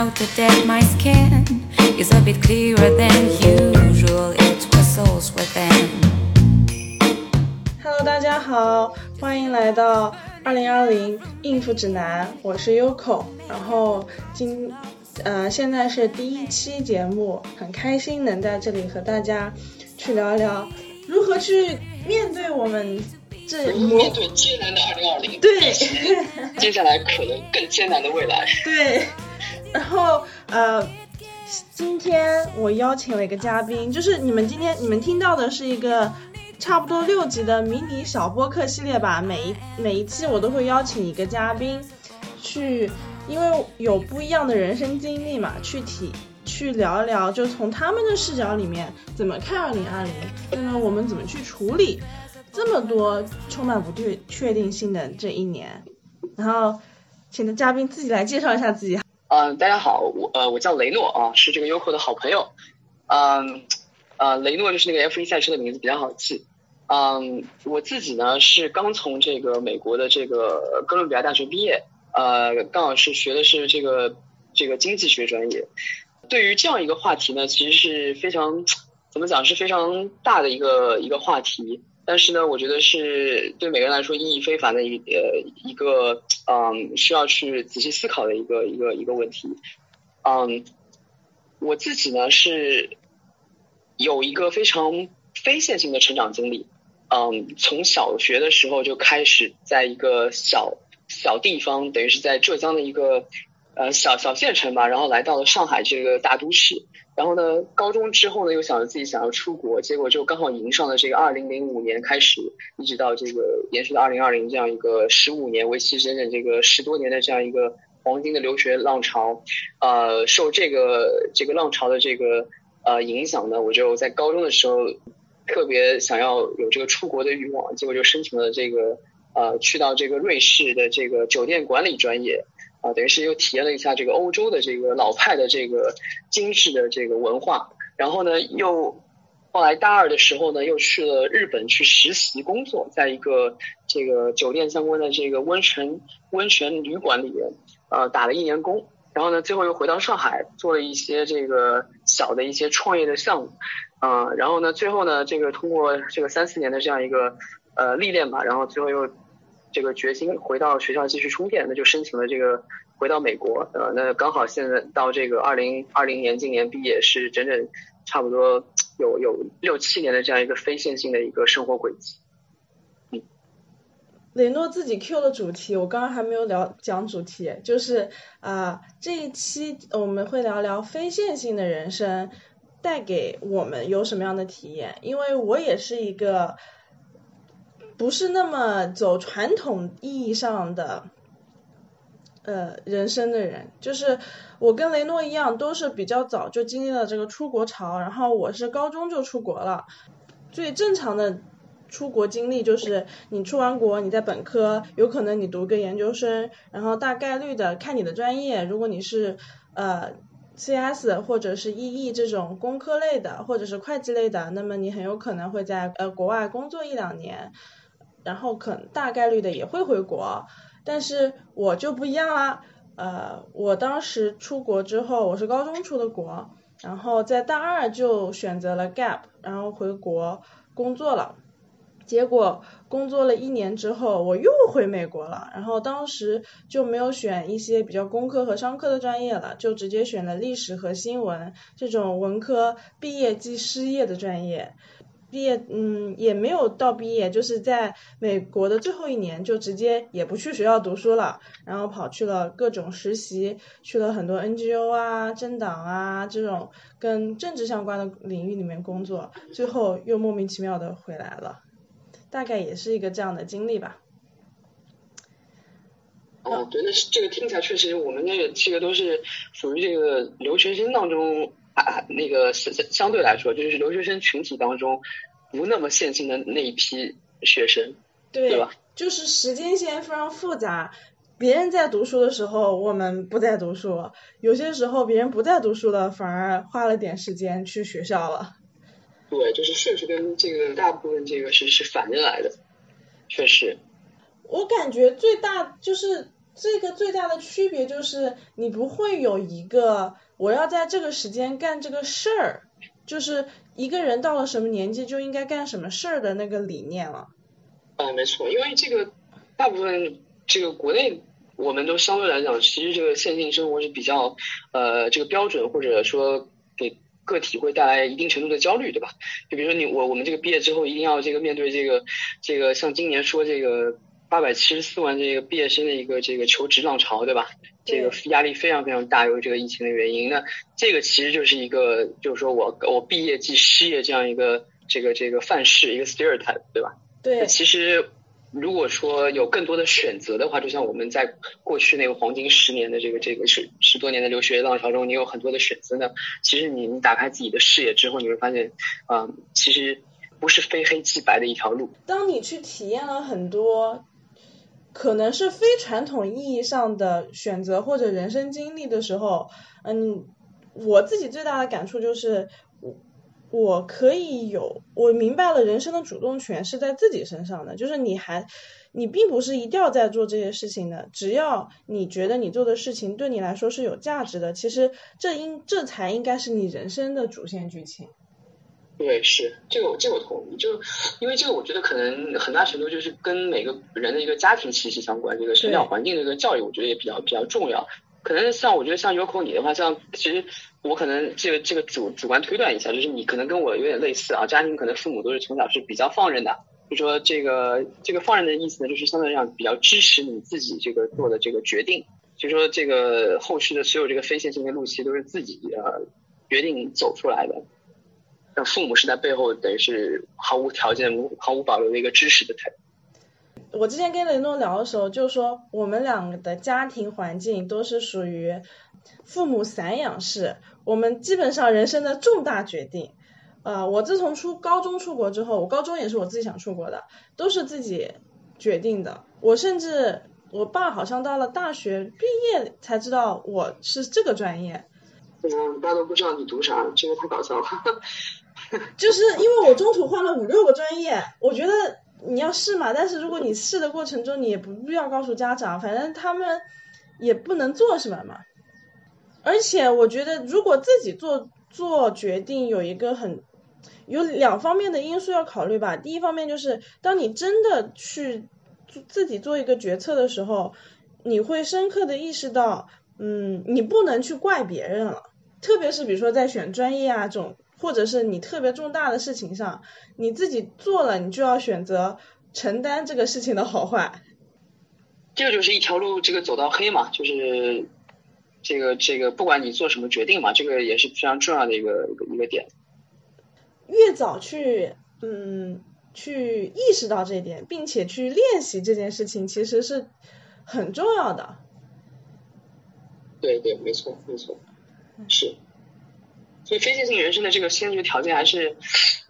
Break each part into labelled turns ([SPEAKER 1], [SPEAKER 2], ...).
[SPEAKER 1] out that my skin is a bit clearer than usual. It whistles within.
[SPEAKER 2] Hello，大家好，欢迎来到二零二零应付指南，我是 Yoko。然后今呃现在是第一期节目，很开心能在这里和大家去聊一聊如何去面对我们这
[SPEAKER 3] 面对艰难的二零二零，
[SPEAKER 2] 对，
[SPEAKER 3] 接下来可能更艰难的未来。
[SPEAKER 2] 对，然后呃，今天我邀请了一个嘉宾，就是你们今天你们听到的是一个差不多六集的迷你小播客系列吧。每一每一期我都会邀请一个嘉宾去，因为有不一样的人生经历嘛，去体去聊一聊，就从他们的视角里面怎么看二零二零，那么我们怎么去处理这么多充满不确确定性的这一年。然后，请的嘉宾自己来介绍一下自己。
[SPEAKER 3] 嗯，大家好，我呃我叫雷诺啊，是这个优酷的好朋友。嗯，呃，雷诺就是那个 F1 赛车的名字，比较好记。嗯，我自己呢是刚从这个美国的这个哥伦比亚大学毕业，呃，刚好是学的是这个这个经济学专业。对于这样一个话题呢，其实是非常怎么讲是非常大的一个一个话题。但是呢，我觉得是对每个人来说意义非凡的一呃一个嗯需要去仔细思考的一个一个一个问题。嗯，我自己呢是有一个非常非线性的成长经历。嗯，从小学的时候就开始在一个小小地方，等于是在浙江的一个呃小小县城吧，然后来到了上海这个大都市。然后呢，高中之后呢，又想着自己想要出国，结果就刚好迎上了这个二零零五年开始，一直到这个延续到二零二零这样一个十五年，为期整整这个十多年的这样一个黄金的留学浪潮。呃，受这个这个浪潮的这个呃影响呢，我就在高中的时候特别想要有这个出国的欲望，结果就申请了这个呃去到这个瑞士的这个酒店管理专业。啊，等于是又体验了一下这个欧洲的这个老派的这个精致的这个文化，然后呢，又后来大二的时候呢，又去了日本去实习工作，在一个这个酒店相关的这个温泉温泉旅馆里面，呃，打了一年工，然后呢，最后又回到上海做了一些这个小的一些创业的项目，啊，然后呢，最后呢，这个通过这个三四年的这样一个呃历练吧，然后最后又。这个决心回到学校继续充电，那就申请了这个回到美国，呃，那刚好现在到这个二零二零年今年毕业是整整差不多有有六七年的这样一个非线性的一个生活轨迹。
[SPEAKER 2] 嗯，雷诺自己 Q 的主题，我刚刚还没有聊讲主题，就是啊这一期我们会聊聊非线性的人生带给我们有什么样的体验，因为我也是一个。不是那么走传统意义上的，呃，人生的人，就是我跟雷诺一样，都是比较早就经历了这个出国潮，然后我是高中就出国了。最正常的出国经历就是你出完国，你在本科，有可能你读个研究生，然后大概率的看你的专业，如果你是呃 CS 或者是 EE 这种工科类的，或者是会计类的，那么你很有可能会在呃国外工作一两年。然后可能大概率的也会回国，但是我就不一样啦。呃，我当时出国之后，我是高中出的国，然后在大二就选择了 gap，然后回国工作了。结果工作了一年之后，我又回美国了。然后当时就没有选一些比较工科和商科的专业了，就直接选了历史和新闻这种文科毕业即失业的专业。毕业，嗯，也没有到毕业，就是在美国的最后一年，就直接也不去学校读书了，然后跑去了各种实习，去了很多 NGO 啊、政党啊这种跟政治相关的领域里面工作，最后又莫名其妙的回来了，大概也是一个这样的经历吧。
[SPEAKER 3] 哦，对，那是这个听起来确实，我们那个这个都是属于这个留学生当中。啊，那个相相对来说，就是留学生群体当中不那么线性的那一批学生，对吧？
[SPEAKER 2] 就是时间线非常复杂，别人在读书的时候，我们不在读书；有些时候别人不在读书了，反而花了点时间去学校了。
[SPEAKER 3] 对，就是顺序跟这个大部分这个是是反着来的，确实。
[SPEAKER 2] 我感觉最大就是。这个最大的区别就是你不会有一个我要在这个时间干这个事儿，就是一个人到了什么年纪就应该干什么事儿的那个理念了。
[SPEAKER 3] 啊，没错，因为这个大部分这个国内我们都相对来讲，其实这个线性生活是比较呃这个标准，或者说给个体会带来一定程度的焦虑，对吧？就比如说你我我们这个毕业之后一定要这个面对这个这个像今年说这个八百七十四万这个毕业生的一个这个求职浪潮，对吧？这个压力非常非常大，由于这个疫情的原因，那这个其实就是一个就是说我我毕业即失业这样一个这个这个范式一个 stereotype，对吧？
[SPEAKER 2] 对，
[SPEAKER 3] 其实如果说有更多的选择的话，就像我们在过去那个黄金十年的这个这个十十多年的留学浪潮中，你有很多的选择呢。其实你你打开自己的视野之后，你会发现，嗯，其实不是非黑即白的一条路。
[SPEAKER 2] 当你去体验了很多可能是非传统意义上的选择或者人生经历的时候，嗯，我自己最大的感触就是。我可以有，我明白了，人生的主动权是在自己身上的，就是你还，你并不是一定要在做这些事情的，只要你觉得你做的事情对你来说是有价值的，其实这应这才应该是你人生的主线剧情。
[SPEAKER 3] 对，是这个，我这个我同意，就因为这个，我觉得可能很大程度就是跟每个人的一个家庭息息相关，这个生长环境的一个教育，我觉得也比较比较重要。可能像我觉得像 Yoko 你的话，像其实我可能这个这个主主观推断一下，就是你可能跟我有点类似啊，家庭可能父母都是从小是比较放任的，就说这个这个放任的意思呢，就是相对来讲比较支持你自己这个做的这个决定，就说这个后续的所有这个非线性的路期都是自己呃决定走出来的，那父母是在背后等于是毫无条件、毫无保留的一个支持的态度。
[SPEAKER 2] 我之前跟雷诺聊的时候，就说我们两个的家庭环境都是属于父母散养式，我们基本上人生的重大决定，呃，我自从出高中出国之后，我高中也是我自己想出国的，都是自己决定的。我甚至我爸好像到了大学毕业才知道我是这个专业。
[SPEAKER 3] 嗯，大家都不知道你读啥，这个太搞笑了。
[SPEAKER 2] 就是因为我中途换了五六个专业，我觉得。你要试嘛，但是如果你试的过程中，你也不必要告诉家长，反正他们也不能做什么嘛。而且我觉得，如果自己做做决定，有一个很有两方面的因素要考虑吧。第一方面就是，当你真的去自己做一个决策的时候，你会深刻的意识到，嗯，你不能去怪别人了。特别是比如说在选专业啊这种。或者是你特别重大的事情上，你自己做了，你就要选择承担这个事情的好坏。
[SPEAKER 3] 这个就是一条路，这个走到黑嘛，就是这个这个，不管你做什么决定嘛，这个也是非常重要的一个一个一个点。
[SPEAKER 2] 越早去嗯去意识到这一点，并且去练习这件事情，其实是很重要的。
[SPEAKER 3] 对对，没错没错，是。所以非线性人生的这个先决条件还是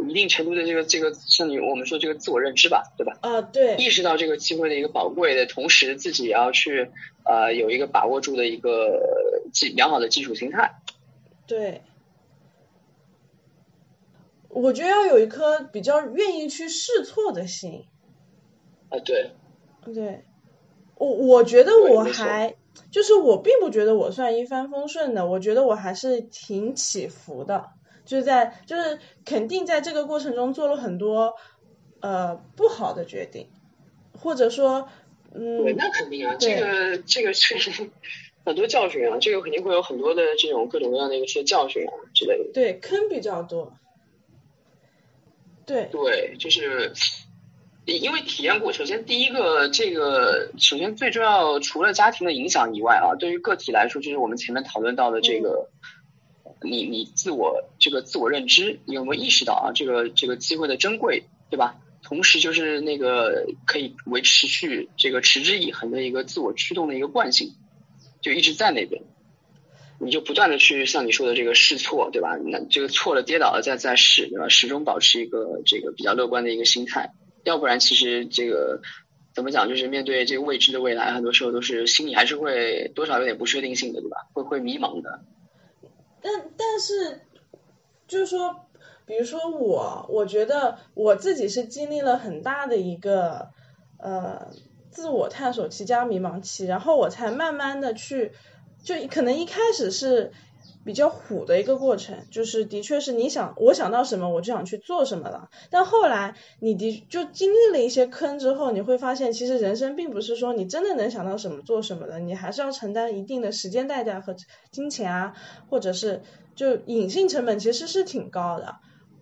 [SPEAKER 3] 一定程度的这个这个像你我们说这个自我认知吧，对吧？
[SPEAKER 2] 啊，对。
[SPEAKER 3] 意识到这个机会的一个宝贵的同时，自己也要去呃有一个把握住的一个基良好的基础心态。
[SPEAKER 2] 对。我觉得要有一颗比较愿意去试错的心。
[SPEAKER 3] 啊，对。
[SPEAKER 2] 对。我我觉得我还。就是我并不觉得我算一帆风顺的，我觉得我还是挺起伏的，就是在就是肯定在这个过程中做了很多呃不好的决定，或者说嗯，
[SPEAKER 3] 对，那肯定啊，这个这个确实很多教训啊，这个肯定会有很多的这种各种各样的一些教训啊之类的。
[SPEAKER 2] 对，坑比较多。对。
[SPEAKER 3] 对，就是。因为体验过，首先第一个，这个首先最重要，除了家庭的影响以外啊，对于个体来说，就是我们前面讨论到的这个，你你自我这个自我认知，你有没有意识到啊，这个这个机会的珍贵，对吧？同时就是那个可以维持续这个持之以恒的一个自我驱动的一个惯性，就一直在那边，你就不断的去像你说的这个试错，对吧？那这个错了跌倒了再再试，对吧？始终保持一个这个比较乐观的一个心态。要不然，其实这个怎么讲，就是面对这个未知的未来，很多时候都是心里还是会多少有点不确定性的，对吧？会会迷茫的。
[SPEAKER 2] 但但是，就是说，比如说我，我觉得我自己是经历了很大的一个呃自我探索期加迷茫期，然后我才慢慢的去，就可能一开始是比较虎的一个过程，就是的确是你想我想到什么我就想去做什么了，但后来你的就经历了一些坑之后，你会发现其实人生并不是说你真的能想到什么做什么的，你还是要承担一定的时间代价和金钱啊，或者是就隐性成本其实是挺高的，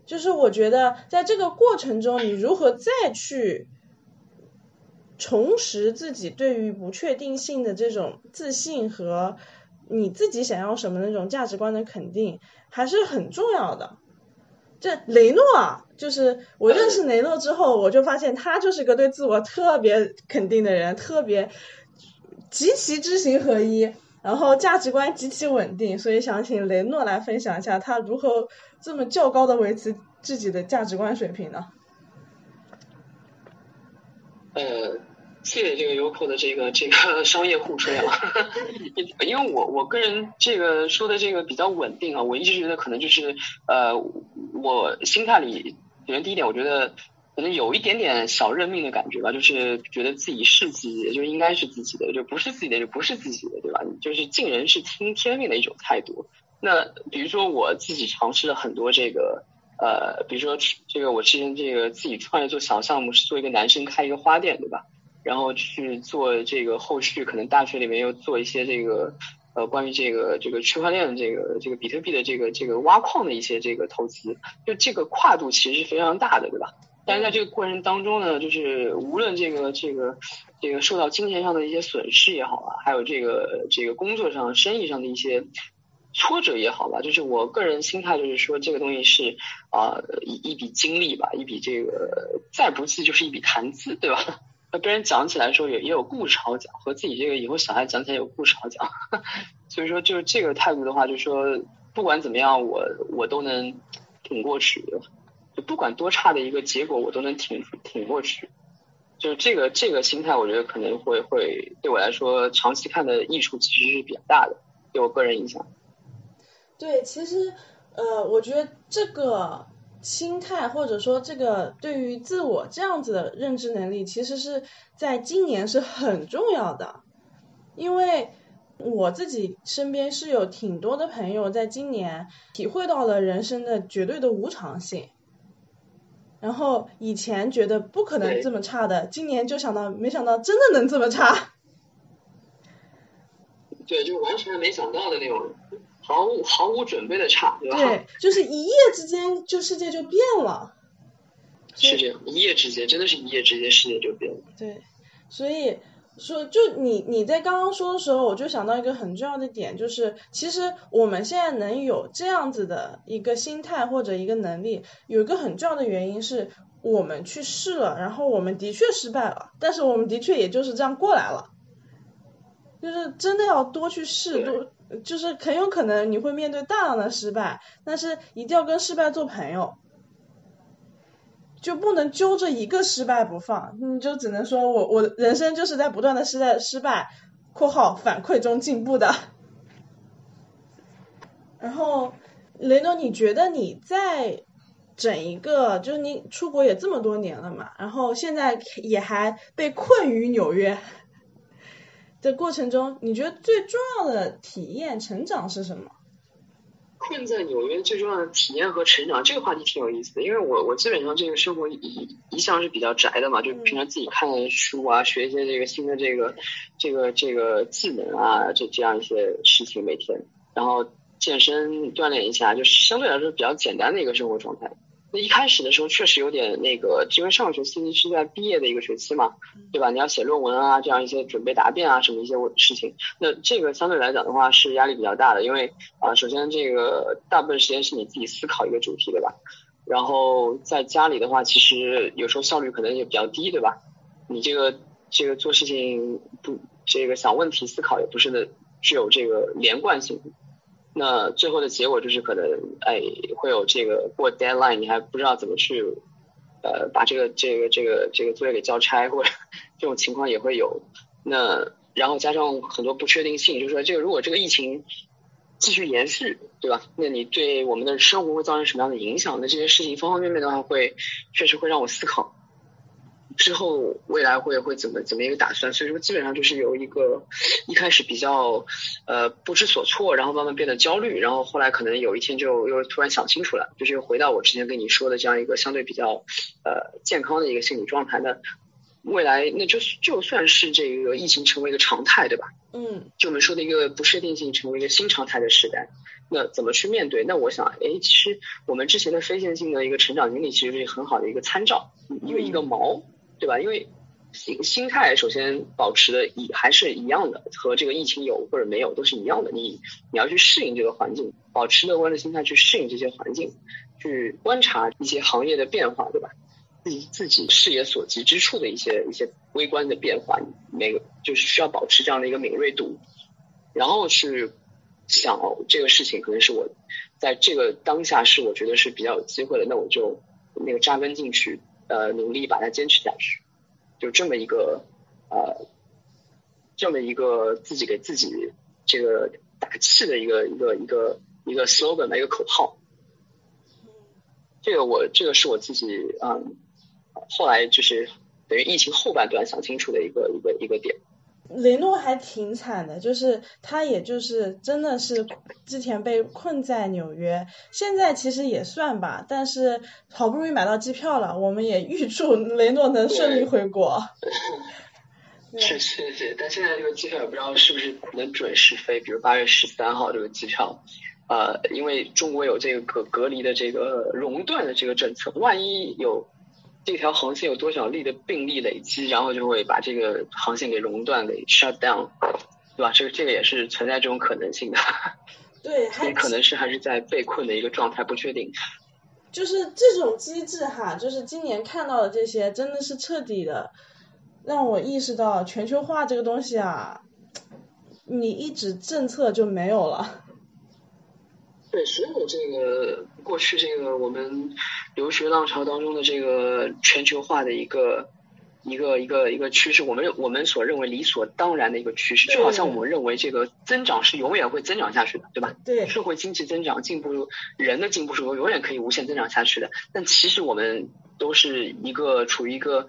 [SPEAKER 2] 就是我觉得在这个过程中你如何再去。重拾自己对于不确定性的这种自信和你自己想要什么那种价值观的肯定，还是很重要的。这雷诺啊，就是我认识雷诺之后，我就发现他就是个对自我特别肯定的人，特别极其知行合一，然后价值观极其稳定。所以想请雷诺来分享一下他如何这么较高的维持自己的价值观水平呢？
[SPEAKER 3] 呃。谢谢这个优酷的这个这个商业互吹啊，因为我我个人这个说的这个比较稳定啊，我一直觉得可能就是呃，我心态里首先第一点，我觉得可能有一点点小认命的感觉吧，就是觉得自己是自己的就应该是自己的，就不是自己的就不是自己的，对吧？就是尽人事听天命的一种态度。那比如说我自己尝试了很多这个呃，比如说这个我之前这个自己创业做小项目，是做一个男生开一个花店，对吧？然后去做这个后续，可能大学里面又做一些这个呃关于这个这个区块链的这个这个比特币的这个这个挖矿的一些这个投资，就这个跨度其实是非常大的，对吧？但是在这个过程当中呢，就是无论这个这个这个受到金钱上的一些损失也好啊，还有这个这个工作上、生意上的一些挫折也好吧，就是我个人心态就是说，这个东西是啊一一笔经历吧，一笔这个再不济就是一笔谈资，对吧？那跟人讲起来说也也有故事好讲，和自己这个以后小孩讲起来有故事好讲，所以说就是这个态度的话，就是说不管怎么样，我我都能挺过去，就不管多差的一个结果，我都能挺挺过去。就是这个这个心态，我觉得可能会会对我来说长期看的益处其实是比较大的，对我个人影响。
[SPEAKER 2] 对，其实呃，我觉得这个。心态或者说这个对于自我这样子的认知能力，其实是在今年是很重要的，因为我自己身边是有挺多的朋友在今年体会到了人生的绝对的无常性，然后以前觉得不可能这么差的，今年就想到没想到真的能这么差，
[SPEAKER 3] 对，就完全没想到的那种。毫无毫无准备的差，对吧？
[SPEAKER 2] 对，就是一夜之间就世界就变了。
[SPEAKER 3] 是这样，一夜之间真的是一夜之间世界就变了。
[SPEAKER 2] 对，所以说就你你在刚刚说的时候，我就想到一个很重要的点，就是其实我们现在能有这样子的一个心态或者一个能力，有一个很重要的原因是我们去试了，然后我们的确失败了，但是我们的确也就是这样过来了。就是真的要多去试，多。就是很有可能你会面对大量的失败，但是一定要跟失败做朋友，就不能揪着一个失败不放，你就只能说我我人生就是在不断的失败失败（括号反馈中进步的）。然后雷诺，你觉得你在整一个就是你出国也这么多年了嘛，然后现在也还被困于纽约。的过程中，你觉得最重要的体验、成长是什么？
[SPEAKER 3] 困在纽约最重要的体验和成长，这个话题挺有意思的。因为我我基本上这个生活一一向是比较宅的嘛，就平常自己看书啊，学一些这个新的这个这个这个技能啊，这这样一些事情每天，然后健身锻炼一下，就是相对来说比较简单的一个生活状态。那一开始的时候确实有点那个，因为上个学期是在毕业的一个学期嘛，对吧？你要写论文啊，这样一些准备答辩啊，什么一些事情。那这个相对来讲的话是压力比较大的，因为啊，首先这个大部分时间是你自己思考一个主题，对吧？然后在家里的话，其实有时候效率可能也比较低，对吧？你这个这个做事情不，这个想问题思考也不是的具有这个连贯性。那最后的结果就是可能，哎，会有这个过 deadline，你还不知道怎么去，呃，把这个这个这个这个作业给交差，或者 这种情况也会有。那然后加上很多不确定性，就是说这个如果这个疫情继续延续，对吧？那你对我们的生活会造成什么样的影响？那这些事情方方面面的话，会确实会让我思考。之后未来会会怎么怎么一个打算？所以说基本上就是由一个一开始比较呃不知所措，然后慢慢变得焦虑，然后后来可能有一天就又突然想清楚了，就是又回到我之前跟你说的这样一个相对比较呃健康的一个心理状态。那未来那就就算是这个疫情成为一个常态，对吧？
[SPEAKER 2] 嗯，
[SPEAKER 3] 就我们说的一个不确定性成为一个新常态的时代，那怎么去面对？那我想，哎，其实我们之前的非线性的一个成长经历，其实是很好的一个参照，因为一个毛，对吧？因为心心态首先保持的一还是一样的，和这个疫情有或者没有都是一样的。你你要去适应这个环境，保持乐观的心态去适应这些环境，去观察一些行业的变化，对吧？自己自己视野所及之处的一些一些微观的变化，每个就是需要保持这样的一个敏锐度，然后去想这个事情可能是我在这个当下是我觉得是比较有机会的，那我就那个扎根进去，呃，努力把它坚持下去，就这么一个呃这么一个自己给自己这个打气的一个一个一个一个 slogan 的一个口号。这个我这个是我自己嗯。后来就是等于疫情后半段想清楚的一个一个一个点。
[SPEAKER 2] 雷诺还挺惨的，就是他也就是真的是之前被困在纽约，现在其实也算吧，但是好不容易买到机票了，我们也预祝雷诺能顺利回国。
[SPEAKER 3] 是是是，但现在这个机票也不知道是不是能准时飞，比如八月十三号这个机票，呃，因为中国有这个隔隔离的这个熔断的这个政策，万一有。这条航线有多少例的病例累积，然后就会把这个航线给熔断，给 shut down，对吧？这个这个也是存在这种可能性的。
[SPEAKER 2] 对，
[SPEAKER 3] 所以可能是还是在被困的一个状态，不确定。
[SPEAKER 2] 就是这种机制哈，就是今年看到的这些，真的是彻底的让我意识到全球化这个东西啊，你一直政策就没有了。
[SPEAKER 3] 对，所有这个过去这个我们留学浪潮当中的这个全球化的一个一个一个一个趋势，我们我们所认为理所当然的一个趋势，就好像我们认为这个增长是永远会增长下去的，对吧？
[SPEAKER 2] 对。
[SPEAKER 3] 社会经济增长进步，人的进步是永永远可以无限增长下去的，但其实我们都是一个处于一个。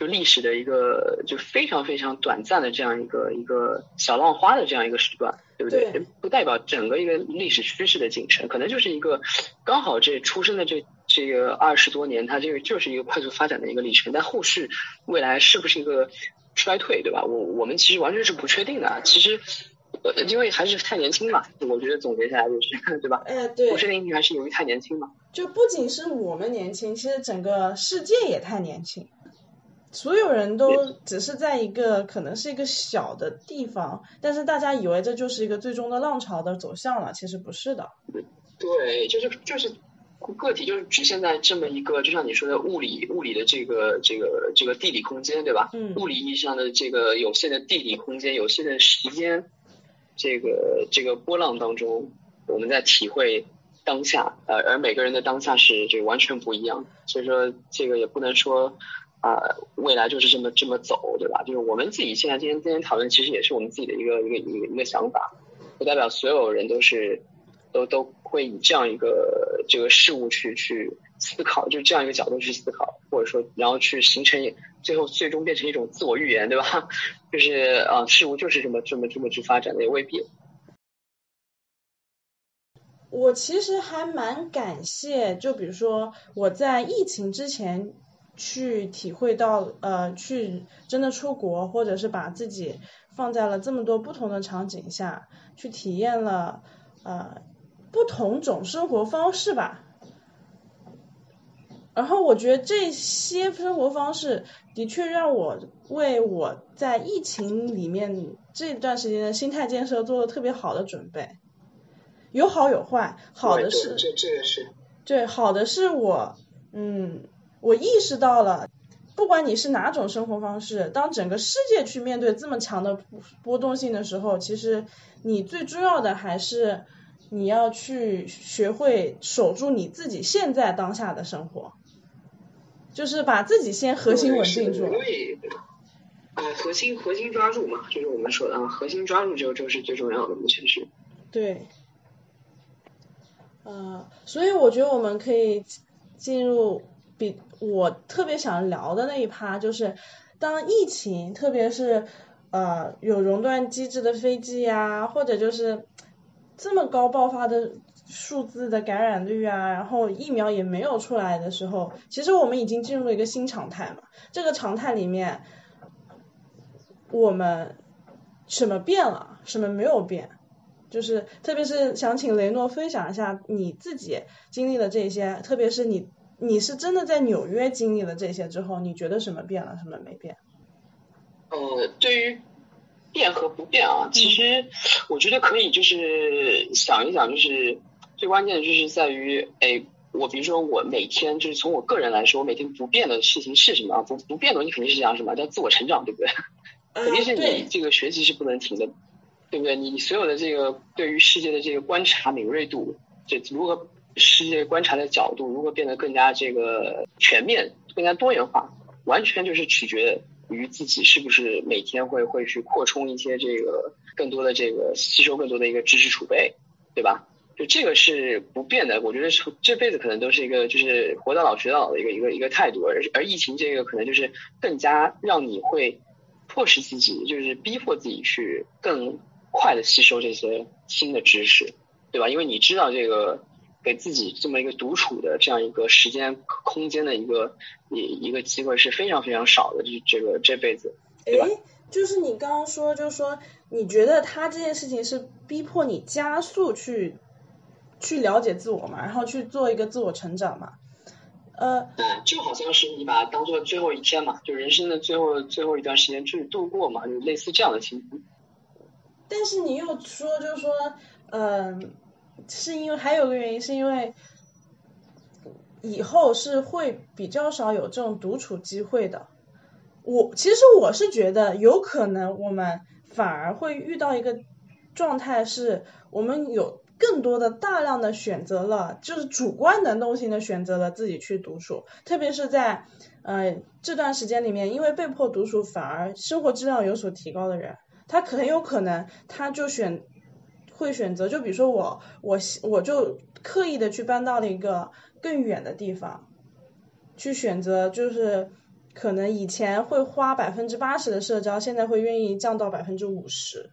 [SPEAKER 3] 就历史的一个就非常非常短暂的这样一个一个小浪花的这样一个时段，对不对？不代表整个一个历史趋势的进程，可能就是一个刚好这出生的这这个二十多年，它这个就是一个快速发展的一个历程。但后续未来是不是一个衰退，对吧？我我们其实完全是不确定的。其实呃，因为还是太年轻嘛，我觉得总结下来就是，对吧？
[SPEAKER 2] 哎，对，
[SPEAKER 3] 不确定性还是由于太年轻嘛。
[SPEAKER 2] 就不仅是我们年轻，其实整个世界也太年轻。所有人都只是在一个可能是一个小的地方，但是大家以为这就是一个最终的浪潮的走向了，其实不是的。
[SPEAKER 3] 对，就是就是个体就是局限在这么一个，就像你说的物理物理的这个这个这个地理空间，对吧？
[SPEAKER 2] 嗯。
[SPEAKER 3] 物理意义上的这个有限的地理空间、有限的时间，这个这个波浪当中，我们在体会当下，呃，而每个人的当下是这个完全不一样，所以说这个也不能说。啊，未来就是这么这么走，对吧？就是我们自己现在今天今天讨论，其实也是我们自己的一个一个一个一个想法，不代表所有人都是都都会以这样一个这个事物去去思考，就这样一个角度去思考，或者说然后去形成最后最终变成一种自我预言，对吧？就是啊，事物就是这么这么这么去发展的，也未必。
[SPEAKER 2] 我其实还蛮感谢，就比如说我在疫情之前。去体会到，呃，去真的出国，或者是把自己放在了这么多不同的场景下去体验了，呃，不同种生活方式吧。然后我觉得这些生活方式的确让我为我在疫情里面这段时间的心态建设做了特别好的准备，有好有坏，好的是
[SPEAKER 3] 这这个是
[SPEAKER 2] 对，好的是我，嗯。我意识到了，不管你是哪种生活方式，当整个世界去面对这么强的波动性的时候，其实你最重要的还是你要去学会守住你自己现在当下的生活，就是把自己先核心稳定住。
[SPEAKER 3] 对，啊，核心核心抓住嘛，就是我们说的啊，核心抓住就就是最重要的，目前是。
[SPEAKER 2] 对。呃，所以我觉得我们可以进入。比我特别想聊的那一趴，就是当疫情，特别是呃有熔断机制的飞机呀，或者就是这么高爆发的数字的感染率啊，然后疫苗也没有出来的时候，其实我们已经进入了一个新常态嘛。这个常态里面，我们什么变了，什么没有变？就是特别是想请雷诺分享一下你自己经历的这些，特别是你。你是真的在纽约经历了这些之后，你觉得什么变了，什么没变？
[SPEAKER 3] 呃，对于变和不变啊，其实我觉得可以就是想一想，就是最关键的就是在于，哎，我比如说我每天就是从我个人来说，我每天不变的事情是什么？不不变的东西肯定是讲什么叫自我成长，对不对？肯定是你这个学习是不能停的，对不对？你所有的这个对于世界的这个观察敏锐度，这如何？世界观察的角度如何变得更加这个全面、更加多元化，完全就是取决于自己是不是每天会会去扩充一些这个更多的这个吸收更多的一个知识储备，对吧？就这个是不变的，我觉得是这辈子可能都是一个就是活到老学到老的一个一个一个态度，而而疫情这个可能就是更加让你会迫使自己，就是逼迫自己去更快的吸收这些新的知识，对吧？因为你知道这个。给自己这么一个独处的这样一个时间空间的一个一一个机会是非常非常少的，这这个这辈子，对
[SPEAKER 2] 吧？就是你刚刚说，就是说你觉得他这件事情是逼迫你加速去去了解自我嘛，然后去做一个自我成长嘛？呃，
[SPEAKER 3] 就好像是你把它当做最后一天嘛，就人生的最后最后一段时间去度过嘛，就类似这样的情况。
[SPEAKER 2] 但是你又说，就是说，嗯。是因为还有个原因，是因为以后是会比较少有这种独处机会的。我其实我是觉得，有可能我们反而会遇到一个状态，是我们有更多的大量的选择了，就是主观能动性的选择了自己去独处。特别是在呃这段时间里面，因为被迫独处，反而生活质量有所提高的人，他很有可能他就选。会选择，就比如说我，我我就刻意的去搬到了一个更远的地方，去选择，就是可能以前会花百分之八十的社交，现在会愿意降到百分之五十。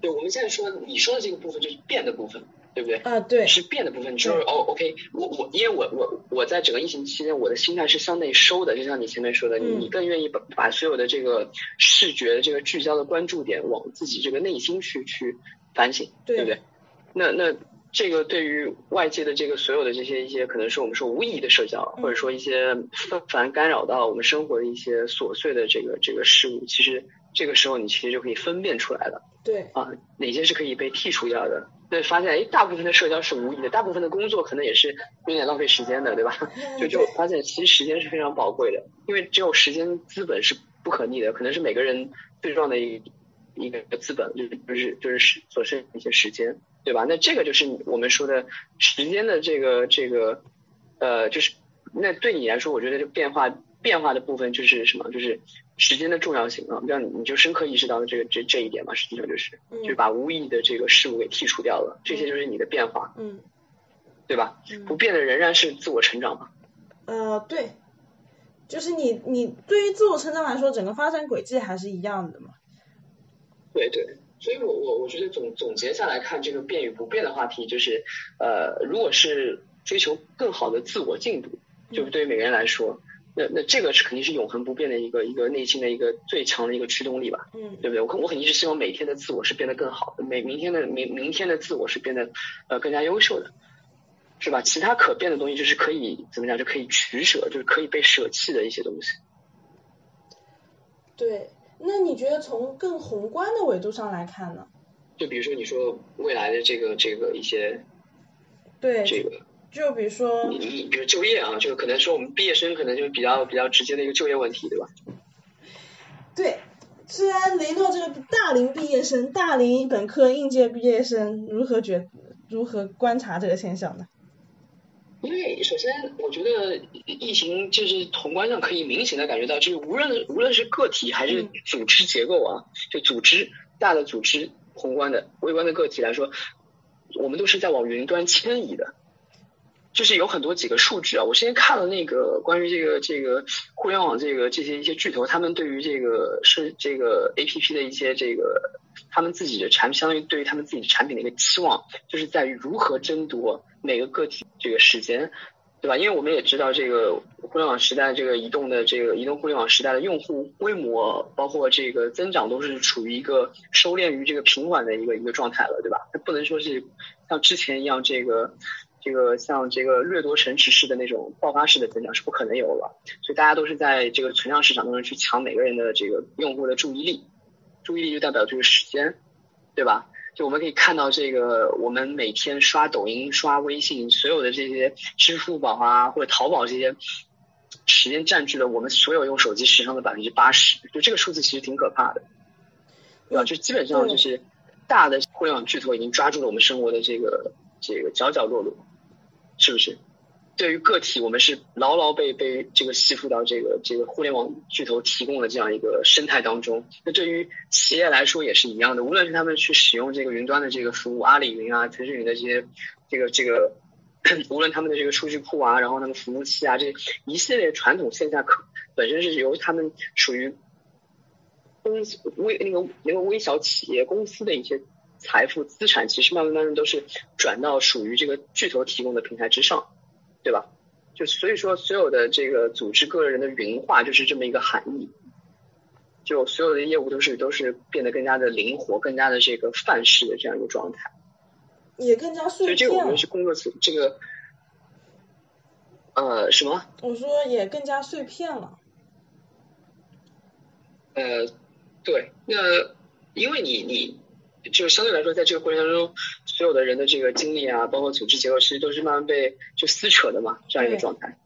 [SPEAKER 3] 对，我们现在说你说的这个部分就是变的部分。对不对？
[SPEAKER 2] 啊，对，
[SPEAKER 3] 是变的部分，就是哦，OK，我我因为我我我在整个疫情期间，我的心态是向内收的，就像你前面说的，你你更愿意把把所有的这个视觉的这个聚焦的关注点往自己这个内心去去反省，对不对？那那这个对于外界的这个所有的这些一些可能是我们说无意义的社交，或者说一些纷繁干扰到我们生活的一些琐碎的这个这个事物，其实这个时候你其实就可以分辨出来了，
[SPEAKER 2] 对
[SPEAKER 3] 啊，哪些是可以被剔除掉的。对，发现哎，大部分的社交是无意的，大部分的工作可能也是有点浪费时间的，对吧？就就发现其实时间是非常宝贵的，因为只有时间资本是不可逆的，可能是每个人最重要的一一个资本，就是就是就是所剩一些时间，对吧？那这个就是我们说的时间的这个这个呃，就是那对你来说，我觉得这变化。变化的部分就是什么？就是时间的重要性啊，让你你就深刻意识到了这个这这一点嘛。实际上就是，就是把无意义的这个事物给剔除掉了，这些就是你的变化，
[SPEAKER 2] 嗯，
[SPEAKER 3] 对吧？不变的仍然是自我成长嘛。
[SPEAKER 2] 呃，对，就是你你对于自我成长来说，整个发展轨迹还是一样的嘛。
[SPEAKER 3] 对对，所以我我我觉得总总结下来看这个变与不变的话题，就是呃，如果是追求更好的自我进步，就是对于每个人来说。那那这个是肯定是永恒不变的一个一个内心的一个最强的一个驱动力吧，
[SPEAKER 2] 嗯，
[SPEAKER 3] 对不对？我肯我肯定是希望每天的自我是变得更好的，每明天的明明天的自我是变得呃更加优秀的，是吧？其他可变的东西就是可以怎么讲，就可以取舍，就是可以被舍弃的一些东西。
[SPEAKER 2] 对，那你觉得从更宏观的维度上来看呢？
[SPEAKER 3] 就比如说你说未来的这个这个一些，
[SPEAKER 2] 对
[SPEAKER 3] 这个。
[SPEAKER 2] 就比如说，
[SPEAKER 3] 你你比如就业啊，就可能说我们毕业生可能就比较比较直接的一个就业问题，对吧？
[SPEAKER 2] 对，虽然雷诺这个大龄毕业生、大龄本科应届毕业生如何觉如何观察这个现象呢？
[SPEAKER 3] 因为首先，我觉得疫情就是宏观上可以明显的感觉到，就是无论无论是个体还是组织结构啊，就组织大的组织、宏观的、微观的个体来说，我们都是在往云端迁移的。就是有很多几个数据啊，我之前看了那个关于这个这个互联网这个这些一些巨头，他们对于这个是这个 A P P 的一些这个他们自己的产品，相当于对于他们自己的产品的一个期望，就是在于如何争夺每个个体这个时间，对吧？因为我们也知道这个互联网时代，这个移动的这个移动互联网时代的用户规模，包括这个增长都是处于一个收敛于这个平缓的一个一个状态了，对吧？它不能说是像之前一样这个。这个像这个掠夺城池式的那种爆发式的增长是不可能有了，所以大家都是在这个存量市场当中去抢每个人的这个用户的注意力，注意力就代表这个时间，对吧？就我们可以看到这个，我们每天刷抖音、刷微信，所有的这些支付宝啊或者淘宝这些，时间占据了我们所有用手机时长的百分之八十，就这个数字其实挺可怕的，对吧？就基本上就是大的互联网巨头已经抓住了我们生活的这个这个角角落落。是不是？对于个体，我们是牢牢被被这个吸附到这个这个互联网巨头提供的这样一个生态当中。那对于企业来说也是一样的，无论是他们去使用这个云端的这个服务，阿里云啊、腾讯云的这些这个这个，无论他们的这个数据库啊，然后他们服务器啊，这一系列传统线下可本身是由他们属于公司微那个那个微小企业公司的一些。财富资产其实慢慢慢慢都是转到属于这个巨头提供的平台之上，对吧？就所以说，所有的这个组织个人的云化就是这么一个含义。就所有的业务都是都是变得更加的灵活，更加的这个范式的这样一个状态，
[SPEAKER 2] 也更加碎片。所以
[SPEAKER 3] 这个我们是工作组这个，呃，什么？
[SPEAKER 2] 我说也更加碎片了。
[SPEAKER 3] 呃，对，那因为你你。就是相对来说，在这个过程当中，所有的人的这个精力啊，包括组织结构，其实都是慢慢被就撕扯的嘛，这样一个状态。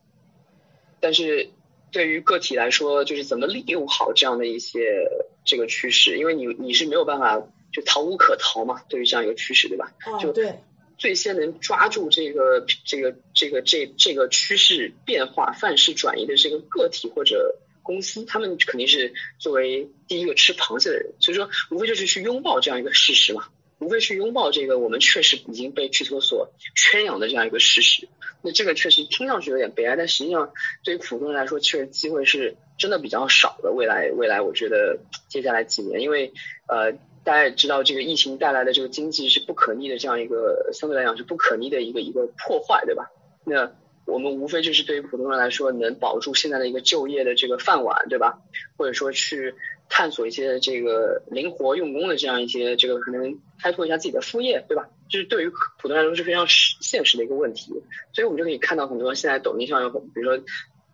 [SPEAKER 3] 但是对于个体来说，就是怎么利用好这样的一些这个趋势，因为你你是没有办法就逃无可逃嘛，对于这样一个趋势，对吧？就
[SPEAKER 2] 对。
[SPEAKER 3] 最先能抓住这个这个这个这这个趋势变化范式转移的这个个体或者。公司他们肯定是作为第一个吃螃蟹的人，所以说无非就是去拥抱这样一个事实嘛，无非去拥抱这个我们确实已经被巨头所圈养的这样一个事实。那这个确实听上去有点悲哀，但实际上对于普通人来说，确实机会是真的比较少的。未来未来，我觉得接下来几年，因为呃大家也知道，这个疫情带来的这个经济是不可逆的，这样一个相对来讲是不可逆的一个一个破坏，对吧？那。我们无非就是对于普通人来说，能保住现在的一个就业的这个饭碗，对吧？或者说去探索一些这个灵活用工的这样一些这个可能开拓一下自己的副业，对吧？就是对于普通人来说是非常现实的一个问题。所以我们就可以看到很多现在抖音上有，比如说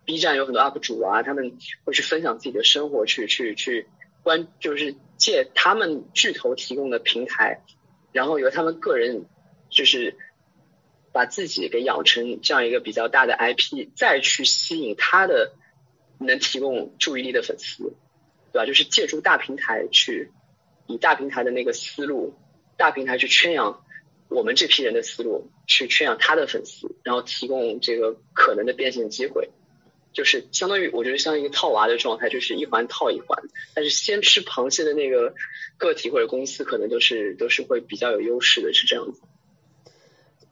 [SPEAKER 3] B 站有很多 UP 主啊，他们会去分享自己的生活，去去去关，就是借他们巨头提供的平台，然后由他们个人就是。把自己给养成这样一个比较大的 IP，再去吸引他的能提供注意力的粉丝，对吧？就是借助大平台去以大平台的那个思路，大平台去圈养我们这批人的思路，去圈养他的粉丝，然后提供这个可能的变现机会，就是相当于我觉得像一个套娃的状态，就是一环套一环。但是先吃螃蟹的那个个体或者公司，可能都是都是会比较有优势的，是这样子。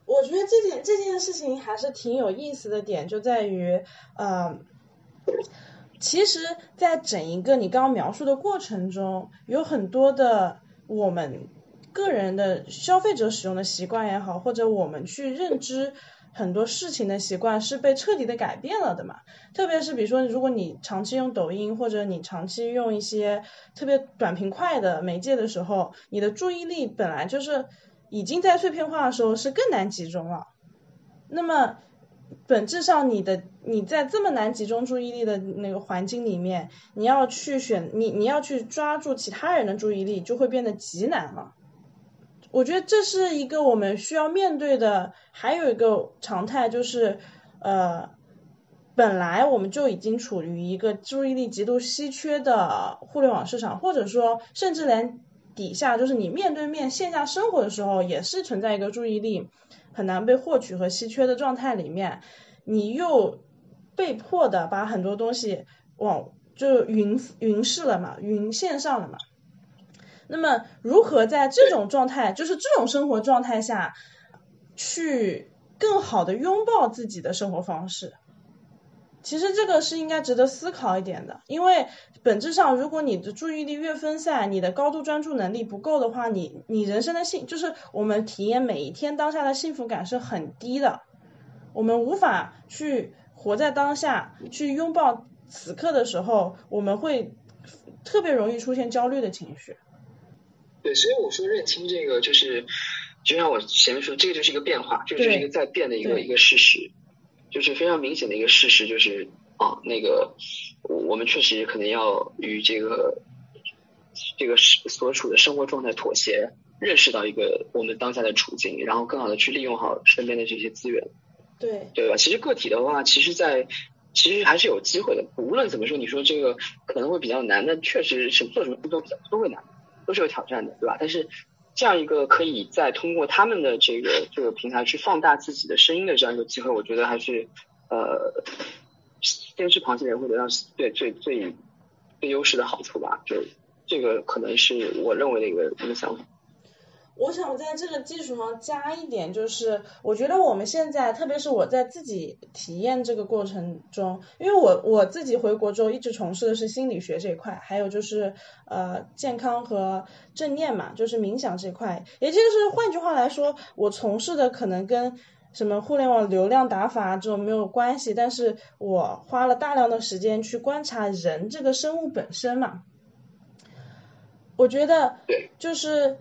[SPEAKER 2] 我觉得这件这件事情还是挺有意思的点，就在于，呃，其实，在整一个你刚刚描述的过程中，有很多的我们个人的消费者使用的习惯也好，或者我们去认知很多事情的习惯是被彻底的改变了的嘛。特别是比如说，如果你长期用抖音，或者你长期用一些特别短平快的媒介的时候，你的注意力本来就是。已经在碎片化的时候是更难集中了，那么本质上你的你在这么难集中注意力的那个环境里面，你要去选你你要去抓住其他人的注意力就会变得极难了。我觉得这是一个我们需要面对的，还有一个常态就是呃，本来我们就已经处于一个注意力极度稀缺的互联网市场，或者说甚至连。底下就是你面对面线下生活的时候，也是存在一个注意力很难被获取和稀缺的状态里面，你又被迫的把很多东西往就云云视了嘛，云线上了嘛。那么如何在这种状态，就是这种生活状态下去更好的拥抱自己的生活方式。其实这个是应该值得思考一点的，因为本质上，如果你的注意力越分散，你的高度专注能力不够的话，你你人生的幸就是我们体验每一天当下的幸福感是很低的，我们无法去活在当下，去拥抱此刻的时候，我们会特别容易出现焦虑的情绪。
[SPEAKER 3] 对，所以我说认清这个，就是就像我前面说，这个就是一个变化，这个就是一个在变的一个一个事实。就是非常明显的一个事实，就是啊，那个我们确实可能要与这个这个所处的生活状态妥协，认识到一个我们当下的处境，然后更好的去利用好身边的这些资源，
[SPEAKER 2] 对
[SPEAKER 3] 对吧？其实个体的话，其实，在其实还是有机会的。无论怎么说，你说这个可能会比较难，那确实是做什么都比较都会难，都是有挑战的，对吧？但是。这样一个可以再通过他们的这个这个平台去放大自己的声音的这样一个机会，我觉得还是呃，先吃螃蟹也会得到最最最最优势的好处吧。就这个可能是我认为的一个一个想法。
[SPEAKER 2] 我想在这个基础上加一点，就是我觉得我们现在，特别是我在自己体验这个过程中，因为我我自己回国之后一直从事的是心理学这一块，还有就是呃健康和正念嘛，就是冥想这块，也就是换句话来说，我从事的可能跟什么互联网流量打法这种没有关系，但是我花了大量的时间去观察人这个生物本身嘛，我觉得就是。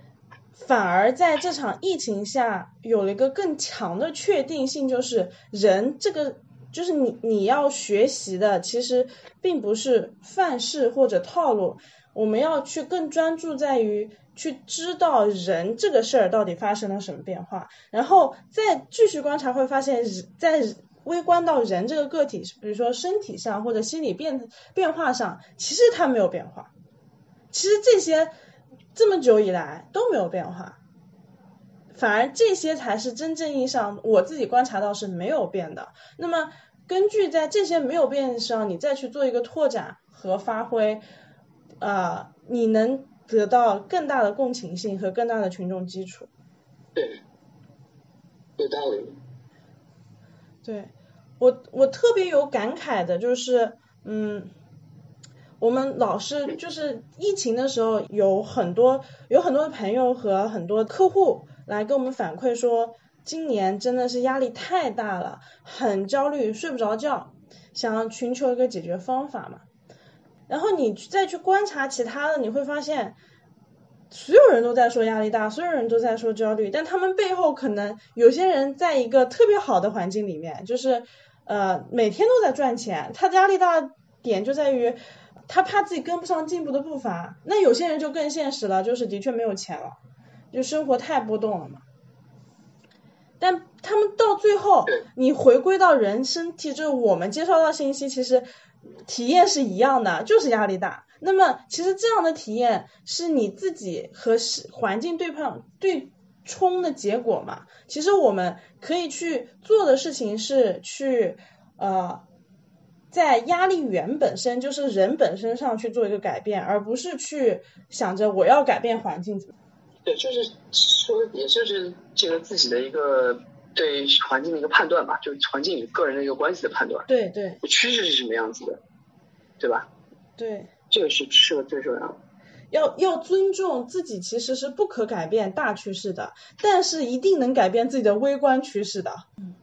[SPEAKER 2] 反而在这场疫情下，有了一个更强的确定性，就是人这个，就是你你要学习的，其实并不是范式或者套路，我们要去更专注在于去知道人这个事儿到底发生了什么变化，然后再继续观察，会发现在微观到人这个个体，比如说身体上或者心理变变化上，其实它没有变化，其实这些。这么久以来都没有变化，反而这些才是真正意义上我自己观察到是没有变的。那么根据在这些没有变上，你再去做一个拓展和发挥，啊，你能得到更大的共情性和更大的群众基础。
[SPEAKER 3] 对，有道理。
[SPEAKER 2] 对我我特别有感慨的就是，嗯。我们老是就是疫情的时候，有很多有很多的朋友和很多客户来跟我们反馈说，今年真的是压力太大了，很焦虑，睡不着觉，想要寻求一个解决方法嘛。然后你再去观察其他的，你会发现，所有人都在说压力大，所有人都在说焦虑，但他们背后可能有些人在一个特别好的环境里面，就是呃每天都在赚钱，他压力大点就在于。他怕自己跟不上进步的步伐，那有些人就更现实了，就是的确没有钱了，就生活太波动了嘛。但他们到最后，你回归到人身体，就是我们接收到信息，其实体验是一样的，就是压力大。那么其实这样的体验是你自己和环境对抗对冲的结果嘛？其实我们可以去做的事情是去呃。在压力源本身就是人本身上去做一个改变，而不是去想着我要改变环境。
[SPEAKER 3] 对，就是说，也就是这个自己的一个对环境的一个判断吧，就是环境与个人的一个关系的判断。
[SPEAKER 2] 对对。
[SPEAKER 3] 趋势是什么样子的，对吧？
[SPEAKER 2] 对。
[SPEAKER 3] 这个是是个最重要的。
[SPEAKER 2] 要要尊重自己，其实是不可改变大趋势的，但是一定能改变自己的微观趋势的。嗯。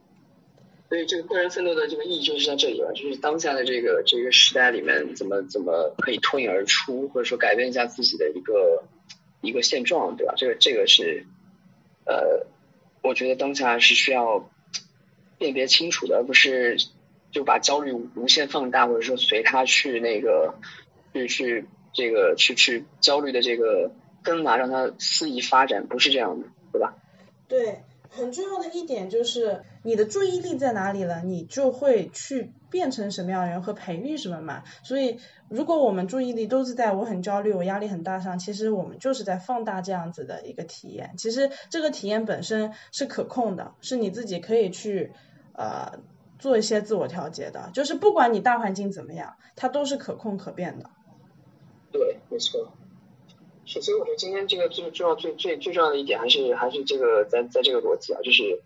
[SPEAKER 3] 所以这个个人奋斗的这个意义就是在这里了，就是当下的这个这个时代里面，怎么怎么可以脱颖而出，或者说改变一下自己的一个一个现状，对吧？这个这个是呃，我觉得当下是需要辨别清楚的，而不是就把焦虑无限放大，或者说随他去那个去去这个去去焦虑的这个根嘛，让它肆意发展，不是这样的，对吧？
[SPEAKER 2] 对。很重要的一点就是你的注意力在哪里了，你就会去变成什么样的人和培育什么嘛。所以，如果我们注意力都是在我很焦虑、我压力很大上，其实我们就是在放大这样子的一个体验。其实这个体验本身是可控的，是你自己可以去呃做一些自我调节的。就是不管你大环境怎么样，它都是可控可变的。
[SPEAKER 3] 对，没错。首先我觉得今天这个最重要、最最最重要的一点，还是还是这个在在这个逻辑啊，就是，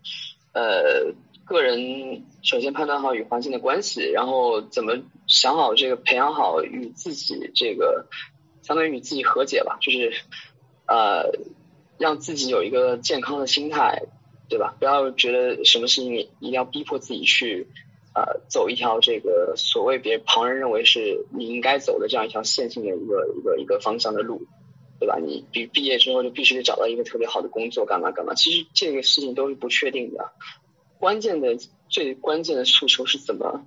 [SPEAKER 3] 呃，个人首先判断好与环境的关系，然后怎么想好这个培养好与自己这个，相当于与自己和解吧，就是呃，让自己有一个健康的心态，对吧？不要觉得什么事情一定要逼迫自己去呃走一条这个所谓别旁人认为是你应该走的这样一条线性的一个一个一个方向的路。对吧？你毕毕业之后就必须得找到一个特别好的工作，干嘛干嘛？其实这个事情都是不确定的。关键的最关键的诉求是怎么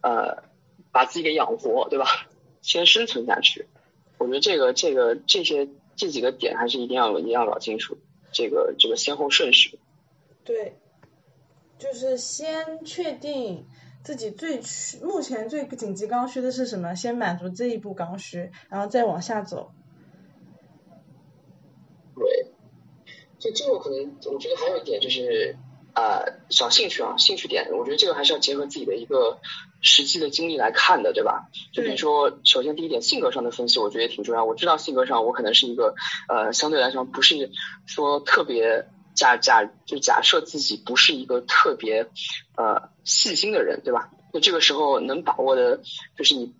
[SPEAKER 3] 呃把自己给养活，对吧？先生存下去。我觉得这个这个这些这几个点还是一定要一定要搞清楚，这个这个先后顺序。
[SPEAKER 2] 对，就是先确定自己最需目前最紧急刚需的是什么，先满足这一步刚需，然后再往下走。
[SPEAKER 3] 对，就这个可能，我觉得还有一点就是啊，找兴趣啊，兴趣点，我觉得这个还是要结合自己的一个实际的经历来看的，对吧？就比如说，首先第一点，性格上的分析，我觉得也挺重要。我知道性格上我可能是一个呃，相对来说不是说特别假假，就假设自己不是一个特别呃细心的人，对吧？那这个时候能把握的，就是你。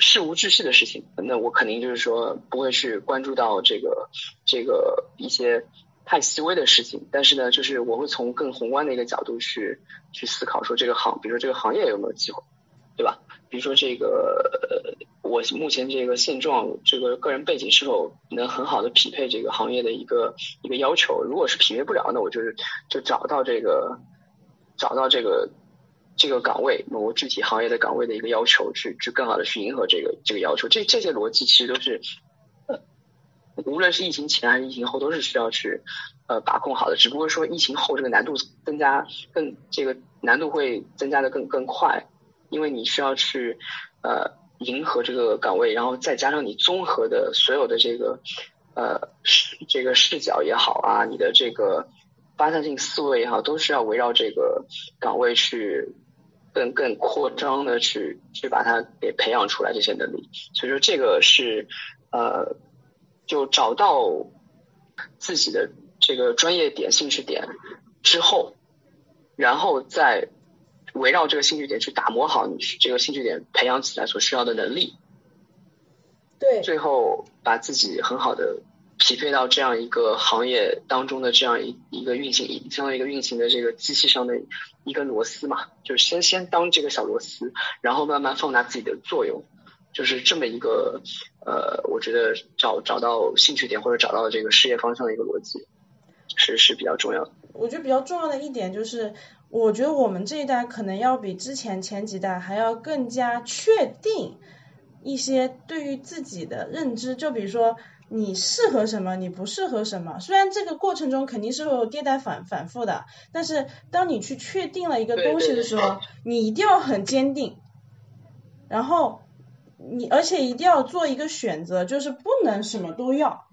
[SPEAKER 3] 事无巨细的事情，那我肯定就是说不会去关注到这个这个一些太细微的事情，但是呢，就是我会从更宏观的一个角度去去思考，说这个行，比如说这个行业有没有机会，对吧？比如说这个我目前这个现状，这个个人背景是否能很好的匹配这个行业的一个一个要求？如果是匹配不了，那我就是就找到这个找到这个。这个岗位，某个具体行业的岗位的一个要求，去去更好的去迎合这个这个要求，这这些逻辑其实都是，呃，无论是疫情前还是疫情后，都是需要去呃把控好的。只不过说疫情后这个难度增加，更这个难度会增加的更更快，因为你需要去呃迎合这个岗位，然后再加上你综合的所有的这个呃视这个视角也好啊，你的这个发散性思维也好，都是要围绕这个岗位去。更更扩张的去去把它给培养出来这些能力，所以说这个是呃就找到自己的这个专业点、兴趣点之后，然后再围绕这个兴趣点去打磨好你这个兴趣点培养起来所需要的能力，
[SPEAKER 2] 对，
[SPEAKER 3] 最后把自己很好的。匹配到这样一个行业当中的这样一一个运行，相当于一个运行的这个机器上的一根螺丝嘛，就是先先当这个小螺丝，然后慢慢放大自己的作用，就是这么一个呃，我觉得找找到兴趣点或者找到这个事业方向的一个逻辑，是是比较重要的。
[SPEAKER 2] 我觉得比较重要的一点就是，我觉得我们这一代可能要比之前前几代还要更加确定一些对于自己的认知，就比如说。你适合什么？你不适合什么？虽然这个过程中肯定是会有迭代反反复的，但是当你去确定了一个东西的时候，你一定要很坚定，然后你而且一定要做一个选择，就是不能什么都要，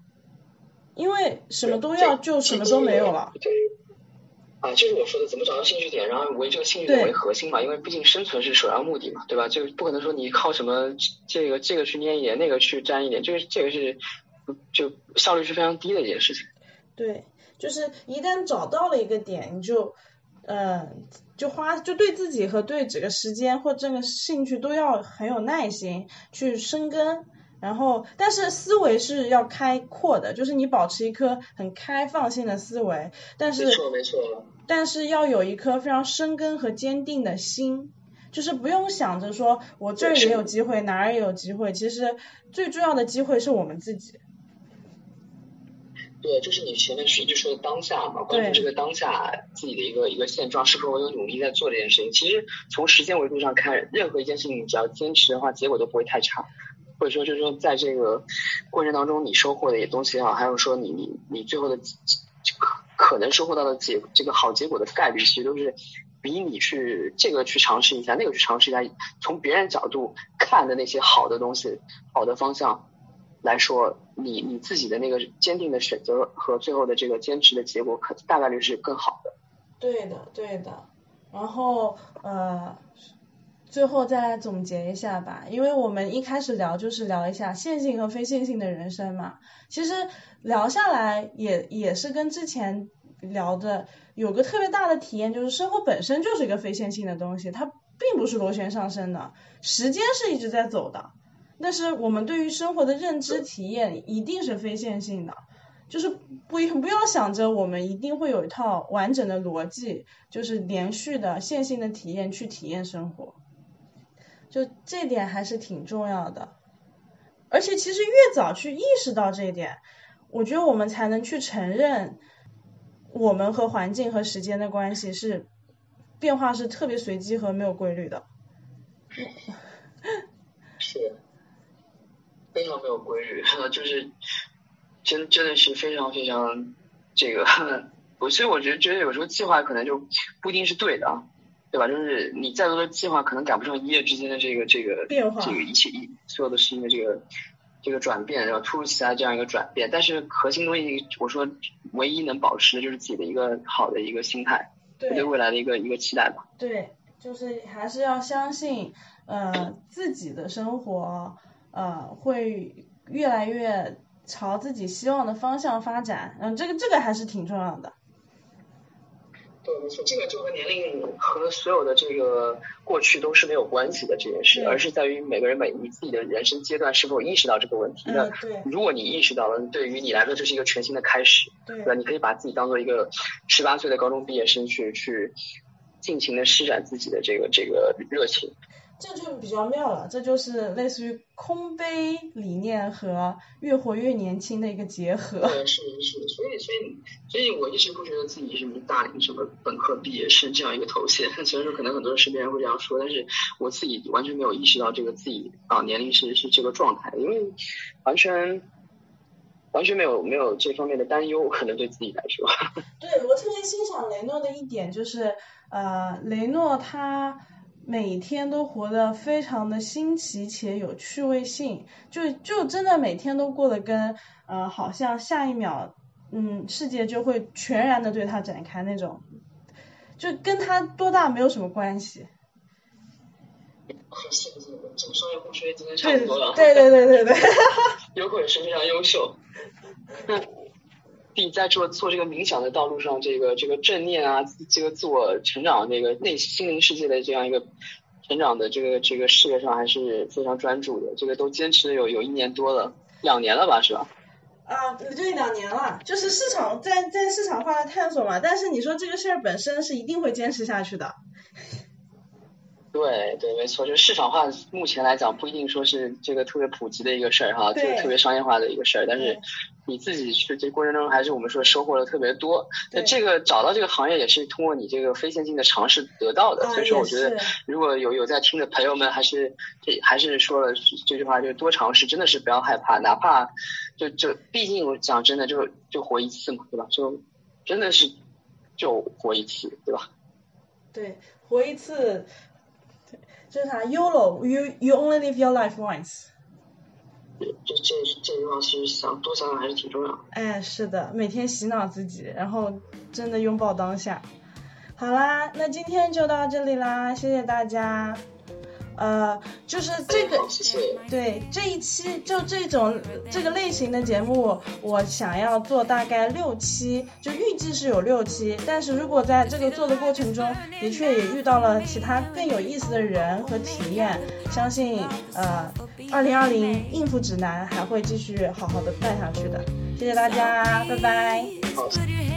[SPEAKER 2] 因为什么都要就什么都没有了。
[SPEAKER 3] 啊，就是我说的，怎么找到兴趣点，然后为这个兴趣点为核心嘛，因为毕竟生存是首要目的嘛，对吧？就不可能说你靠什么这个这个去捏一点，那个去沾一点，这个这个是。就效率是非常低的一件事情。
[SPEAKER 2] 对，就是一旦找到了一个点，你就，嗯，就花就对自己和对这个时间或这个兴趣都要很有耐心去深耕，然后但是思维是要开阔的，就是你保持一颗很开放性的思维，但是
[SPEAKER 3] 没错没错，
[SPEAKER 2] 但是要有一颗非常深根和坚定的心，就是不用想着说我这儿也有机会，哪儿也有机会，其实最重要的机会是我们自己。
[SPEAKER 3] 对，就是你前面是一直说的当下嘛，关注这个当下自己的一个一个现状，是否我有努力在做这件事情。其实从时间维度上看，任何一件事情你只要坚持的话，结果都不会太差。或者说，就是说在这个过程当中，你收获的东西也好，还有说你你你最后的可可能收获到的结这个好结果的概率，其实都是比你去这个去尝试一下，那个去尝试一下，从别人角度看的那些好的东西、好的方向。来说，你你自己的那个坚定的选择和最后的这个坚持的结果，可大概率是更好的。
[SPEAKER 2] 对的，对的。然后呃，最后再来总结一下吧，因为我们一开始聊就是聊一下线性和非线性的人生嘛。其实聊下来也也是跟之前聊的有个特别大的体验，就是生活本身就是一个非线性的东西，它并不是螺旋上升的，时间是一直在走的。但是我们对于生活的认知体验一定是非线性的，就是不不要想着我们一定会有一套完整的逻辑，就是连续的线性的体验去体验生活，就这点还是挺重要的。而且其实越早去意识到这一点，我觉得我们才能去承认，我们和环境和时间的关系是变化是特别随机和没有规律的。
[SPEAKER 3] 是。非常没有规律，就是真真的是非常非常这个，我所以我觉得觉得有时候计划可能就不一定是对的啊，对吧？就是你再多的计划，可能赶不上一夜之间的这个这个
[SPEAKER 2] 变化，
[SPEAKER 3] 这个一切一所有的事情的这个这个转变，然后突如其来这样一个转变。但是核心东西，我说唯一能保持的就是自己的一个好的一个心态，对未来的一个一个期待吧。
[SPEAKER 2] 对，就是还是要相信呃自己的生活。呃，会越来越朝自己希望的方向发展，嗯，这个这个还是挺重要的。
[SPEAKER 3] 对，没错，这个就和年龄和所有的这个过去都是没有关系的这件事，而是在于每个人每你自己的人生阶段是否意识到这个问题。
[SPEAKER 2] 那
[SPEAKER 3] 如果你意识到了，对于你来说这是一个全新的开始，对吧？你可以把自己当做一个十八岁的高中毕业生去去尽情的施展自己的这个这个热情。
[SPEAKER 2] 这就比较妙了，这就是类似于空杯理念和越活越年轻的一个结合。
[SPEAKER 3] 对，是是，所以所以所以我一直不觉得自己什么大龄什么本科毕业生这样一个头衔，虽然说可能很多人身边人会这样说，但是我自己完全没有意识到这个自己啊年龄是是这个状态，因为完全完全没有没有这方面的担忧，可能对自己来说。
[SPEAKER 2] 对我特别欣赏雷诺的一点就是，呃，雷诺他。每天都活得非常的新奇且有趣味性，就就真的每天都过得跟呃好像下一秒嗯世界就会全然的对他展开那种，就跟他多大没有什么关系。
[SPEAKER 3] 差不多了。
[SPEAKER 2] 对对对对对。
[SPEAKER 3] 优酷也是非常优秀。自己在做做这个冥想的道路上，这个这个正念啊，这个自我成长，那个内心灵世界的这样一个成长的这个这个事业上，还是非常专注的。这个都坚持了有有一年多了，两年了吧，是吧？
[SPEAKER 2] 啊，对，两年了，就是市场在在市场化的探索嘛。但是你说这个事儿本身是一定会坚持下去的。
[SPEAKER 3] 对对，没错，就是市场化目前来讲不一定说是这个特别普及的一个事儿哈，就特别商业化的一个事儿。但是你自己去这过程中，还是我们说收获了特别多。那这个找到这个行业也是通过你这个非线性的尝试得到的。所以说，我觉得如果有有在听的朋友们，还是这还是说了这句话，就是多尝试，真的是不要害怕，哪怕就就毕竟我讲真的，就就活一次嘛，对吧？就真的是就活一次，对吧？
[SPEAKER 2] 对，活一次。就是啥，YOLO，you you only live your life once。
[SPEAKER 3] 这这这句话其实想多想想还是挺重要的。
[SPEAKER 2] 哎，是的，每天洗脑自己，然后真的拥抱当下。好啦，那今天就到这里啦，谢谢大家。呃，就是这个，对这一期就这种这个类型的节目，我想要做大概六期，就预计是有六期。但是如果在这个做的过程中，的确也遇到了其他更有意思的人和体验，相信呃，二零二零应付指南还会继续好好的办下去的。谢谢大家，拜拜。